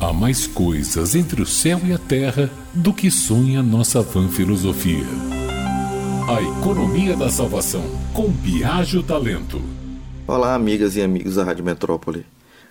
Há mais coisas entre o céu e a terra do que sonha nossa vã filosofia. A economia da salvação, com Biagio Talento. Olá, amigas e amigos da Rádio Metrópole.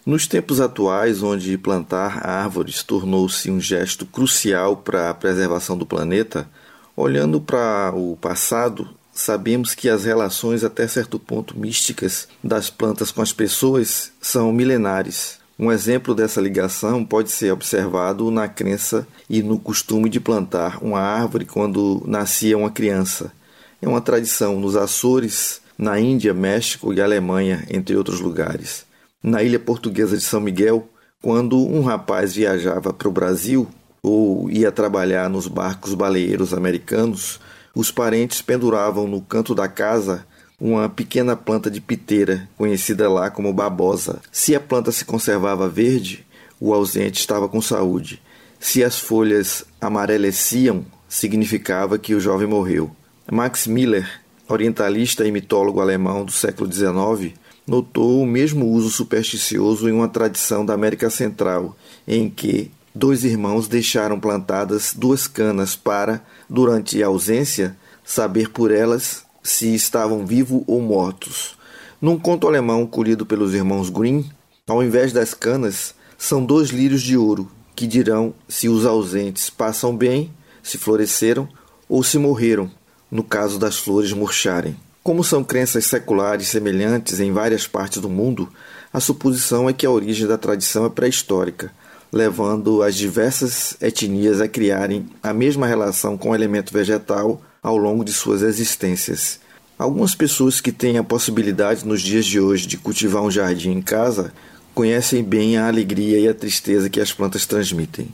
Nos tempos atuais, onde plantar árvores tornou-se um gesto crucial para a preservação do planeta, olhando para o passado, sabemos que as relações até certo ponto místicas das plantas com as pessoas são milenares. Um exemplo dessa ligação pode ser observado na crença e no costume de plantar uma árvore quando nascia uma criança. É uma tradição nos Açores, na Índia, México e Alemanha, entre outros lugares. Na ilha portuguesa de São Miguel, quando um rapaz viajava para o Brasil ou ia trabalhar nos barcos baleeiros americanos, os parentes penduravam no canto da casa uma pequena planta de piteira, conhecida lá como babosa. Se a planta se conservava verde, o ausente estava com saúde. Se as folhas amareleciam, significava que o jovem morreu. Max Miller, orientalista e mitólogo alemão do século XIX, notou o mesmo uso supersticioso em uma tradição da América Central, em que dois irmãos deixaram plantadas duas canas para, durante a ausência, saber por elas se estavam vivos ou mortos. Num conto alemão colhido pelos irmãos Grimm, ao invés das canas, são dois lírios de ouro que dirão se os ausentes passam bem, se floresceram ou se morreram, no caso das flores murcharem. Como são crenças seculares semelhantes em várias partes do mundo, a suposição é que a origem da tradição é pré-histórica, levando as diversas etnias a criarem a mesma relação com o elemento vegetal ao longo de suas existências. Algumas pessoas que têm a possibilidade nos dias de hoje de cultivar um jardim em casa conhecem bem a alegria e a tristeza que as plantas transmitem.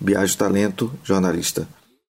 Biagio Talento, jornalista.